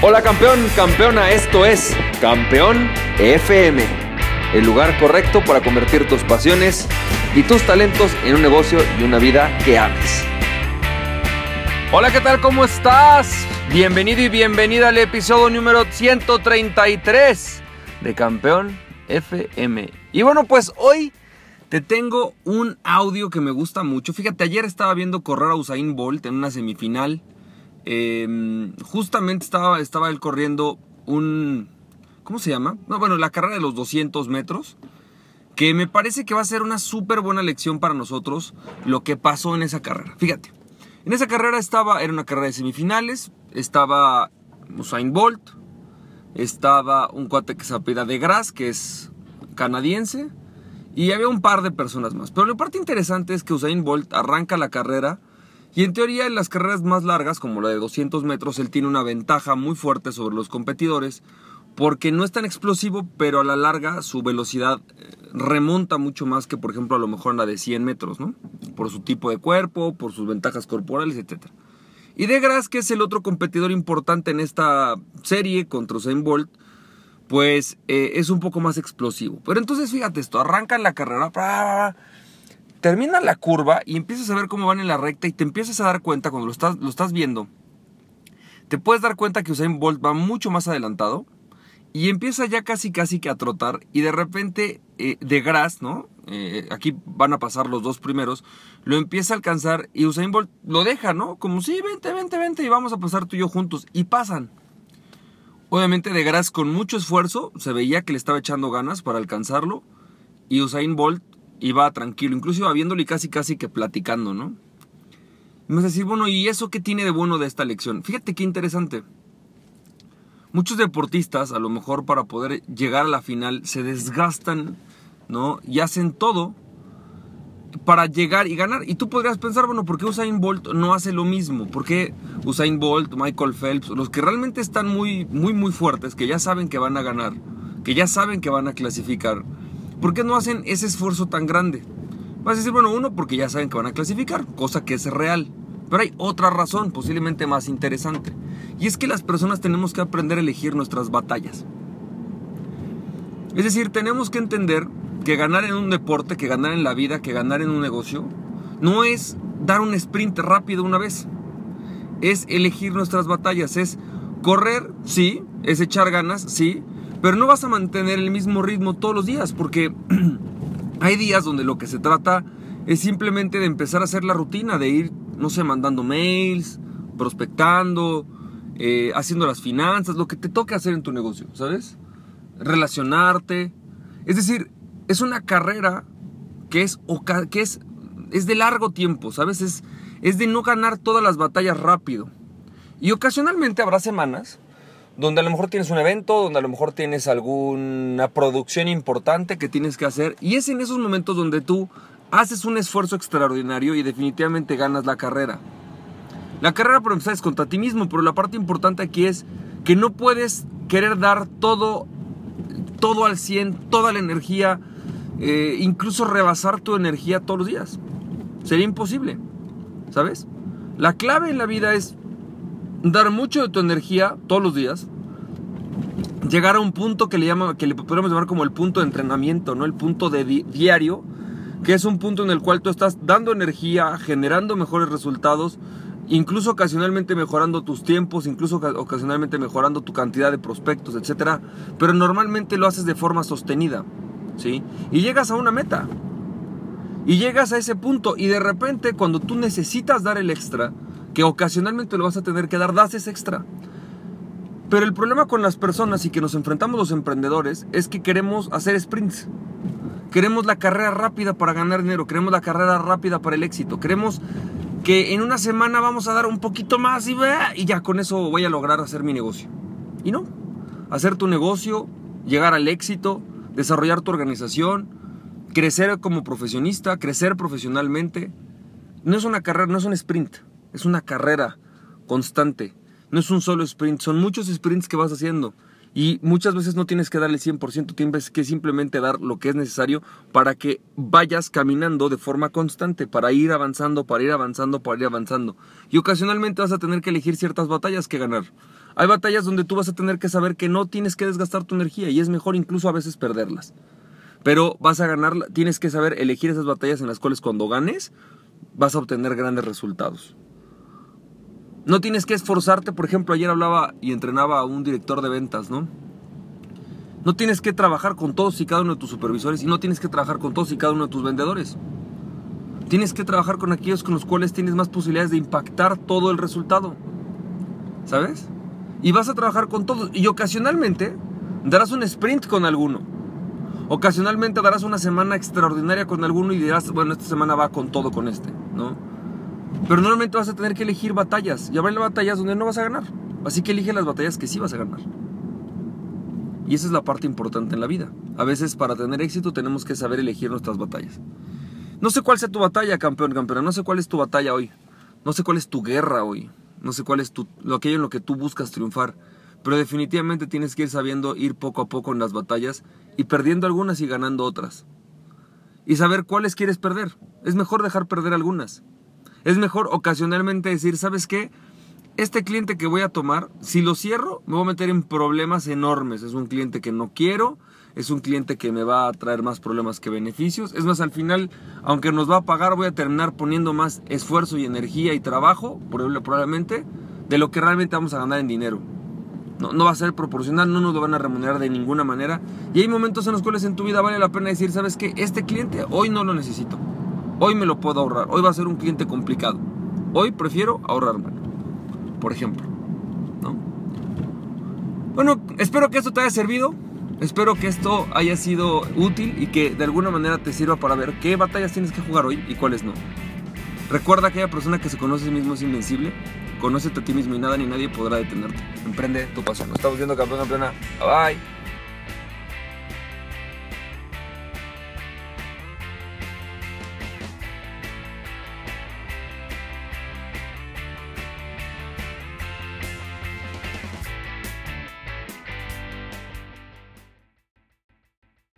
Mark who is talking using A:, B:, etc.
A: Hola campeón, campeona, esto es Campeón FM, el lugar correcto para convertir tus pasiones y tus talentos en un negocio y una vida que ames. Hola, ¿qué tal? ¿Cómo estás? Bienvenido y bienvenida al episodio número 133 de Campeón FM. Y bueno, pues hoy te tengo un audio que me gusta mucho. Fíjate, ayer estaba viendo correr a Usain Bolt en una semifinal Em, justamente estaba, estaba él corriendo un... ¿Cómo se llama? No, bueno, la carrera de los 200 metros. Que me parece que va a ser una súper buena lección para nosotros lo que pasó en esa carrera. Fíjate, en esa carrera estaba, era una carrera de semifinales, estaba Usain Bolt, estaba un cuate que se apela de Gras, que es canadiense, y había un par de personas más. Pero lo parte interesante es que Usain Bolt arranca la carrera y en teoría en las carreras más largas, como la de 200 metros, él tiene una ventaja muy fuerte sobre los competidores porque no es tan explosivo, pero a la larga su velocidad eh, remonta mucho más que, por ejemplo, a lo mejor en la de 100 metros, ¿no? Por su tipo de cuerpo, por sus ventajas corporales, etc. Y De Gras, que es el otro competidor importante en esta serie contra Usain Bolt, pues eh, es un poco más explosivo. Pero entonces fíjate esto, arrancan la carrera, termina la curva y empiezas a ver cómo van en la recta y te empiezas a dar cuenta cuando lo estás, lo estás viendo. Te puedes dar cuenta que Usain Bolt va mucho más adelantado y empieza ya casi casi que a trotar y de repente eh, de Gras, ¿no? Eh, aquí van a pasar los dos primeros, lo empieza a alcanzar y Usain Bolt lo deja, ¿no? Como sí, vente, vente, vente y vamos a pasar tú y yo juntos y pasan. Obviamente de Gras con mucho esfuerzo, se veía que le estaba echando ganas para alcanzarlo y Usain Bolt iba tranquilo, incluso iba viéndolo y casi casi que platicando, ¿no? Y me vas a decir, bueno, ¿y eso qué tiene de bueno de esta lección? Fíjate qué interesante. Muchos deportistas, a lo mejor para poder llegar a la final, se desgastan, ¿no? Y hacen todo para llegar y ganar. Y tú podrías pensar, bueno, ¿por qué Usain Bolt no hace lo mismo? ¿Por qué Usain Bolt, Michael Phelps, los que realmente están muy, muy, muy fuertes, que ya saben que van a ganar, que ya saben que van a clasificar, ¿Por qué no hacen ese esfuerzo tan grande? Vas a decir, bueno, uno, porque ya saben que van a clasificar, cosa que es real. Pero hay otra razón, posiblemente más interesante. Y es que las personas tenemos que aprender a elegir nuestras batallas. Es decir, tenemos que entender que ganar en un deporte, que ganar en la vida, que ganar en un negocio, no es dar un sprint rápido una vez. Es elegir nuestras batallas, es correr, sí, es echar ganas, sí, pero no vas a mantener el mismo ritmo todos los días, porque hay días donde lo que se trata es simplemente de empezar a hacer la rutina, de ir, no sé, mandando mails, prospectando, eh, haciendo las finanzas, lo que te toque hacer en tu negocio, ¿sabes? Relacionarte. Es decir, es una carrera que es, que es, es de largo tiempo, ¿sabes? Es, es de no ganar todas las batallas rápido. Y ocasionalmente habrá semanas donde a lo mejor tienes un evento, donde a lo mejor tienes alguna producción importante que tienes que hacer. Y es en esos momentos donde tú haces un esfuerzo extraordinario y definitivamente ganas la carrera. La carrera por empezar es contra ti mismo, pero la parte importante aquí es que no puedes querer dar todo, todo al 100, toda la energía, eh, incluso rebasar tu energía todos los días. Sería imposible, ¿sabes? La clave en la vida es dar mucho de tu energía todos los días, llegar a un punto que le llama, que le podemos llamar como el punto de entrenamiento, ¿no? El punto de diario, que es un punto en el cual tú estás dando energía, generando mejores resultados, incluso ocasionalmente mejorando tus tiempos, incluso ocasionalmente mejorando tu cantidad de prospectos, etcétera, pero normalmente lo haces de forma sostenida, ¿sí? Y llegas a una meta. Y llegas a ese punto y de repente cuando tú necesitas dar el extra, que ocasionalmente lo vas a tener que dar, das ese extra. Pero el problema con las personas y que nos enfrentamos los emprendedores es que queremos hacer sprints. Queremos la carrera rápida para ganar dinero, queremos la carrera rápida para el éxito, queremos que en una semana vamos a dar un poquito más y, y ya con eso voy a lograr hacer mi negocio. Y no, hacer tu negocio, llegar al éxito, desarrollar tu organización, crecer como profesionista, crecer profesionalmente, no es una carrera, no es un sprint. Es una carrera constante. No es un solo sprint, son muchos sprints que vas haciendo. Y muchas veces no tienes que darle 100%, tienes que simplemente dar lo que es necesario para que vayas caminando de forma constante, para ir avanzando, para ir avanzando, para ir avanzando. Y ocasionalmente vas a tener que elegir ciertas batallas que ganar. Hay batallas donde tú vas a tener que saber que no tienes que desgastar tu energía y es mejor incluso a veces perderlas. Pero vas a ganar, tienes que saber elegir esas batallas en las cuales cuando ganes vas a obtener grandes resultados. No tienes que esforzarte, por ejemplo, ayer hablaba y entrenaba a un director de ventas, ¿no? No tienes que trabajar con todos y cada uno de tus supervisores y no tienes que trabajar con todos y cada uno de tus vendedores. Tienes que trabajar con aquellos con los cuales tienes más posibilidades de impactar todo el resultado. ¿Sabes? Y vas a trabajar con todos. Y ocasionalmente darás un sprint con alguno. Ocasionalmente darás una semana extraordinaria con alguno y dirás, bueno, esta semana va con todo con este, ¿no? Pero normalmente vas a tener que elegir batallas. Y habrá batallas donde no vas a ganar. Así que elige las batallas que sí vas a ganar. Y esa es la parte importante en la vida. A veces para tener éxito tenemos que saber elegir nuestras batallas. No sé cuál sea tu batalla, campeón, campeona. No sé cuál es tu batalla hoy. No sé cuál es tu guerra hoy. No sé cuál es tu, lo aquello en lo que tú buscas triunfar. Pero definitivamente tienes que ir sabiendo ir poco a poco en las batallas y perdiendo algunas y ganando otras. Y saber cuáles quieres perder. Es mejor dejar perder algunas. Es mejor ocasionalmente decir, ¿sabes qué? Este cliente que voy a tomar, si lo cierro, me voy a meter en problemas enormes. Es un cliente que no quiero, es un cliente que me va a traer más problemas que beneficios. Es más, al final, aunque nos va a pagar, voy a terminar poniendo más esfuerzo y energía y trabajo, probablemente, de lo que realmente vamos a ganar en dinero. No, va a ser proporcional, no nos lo van a remunerar de ninguna manera. Y hay momentos en los cuales en tu vida vale la pena decir, ¿sabes qué? Este cliente hoy no lo necesito. Hoy me lo puedo ahorrar. Hoy va a ser un cliente complicado. Hoy prefiero ahorrarme. Por ejemplo. ¿no? Bueno, espero que esto te haya servido. Espero que esto haya sido útil y que de alguna manera te sirva para ver qué batallas tienes que jugar hoy y cuáles no. Recuerda que aquella persona que se conoce a sí mismo es invencible. Conócete a ti mismo y nada ni nadie podrá detenerte. Emprende tu pasión. Nos estamos viendo campeón, campeona. Bye.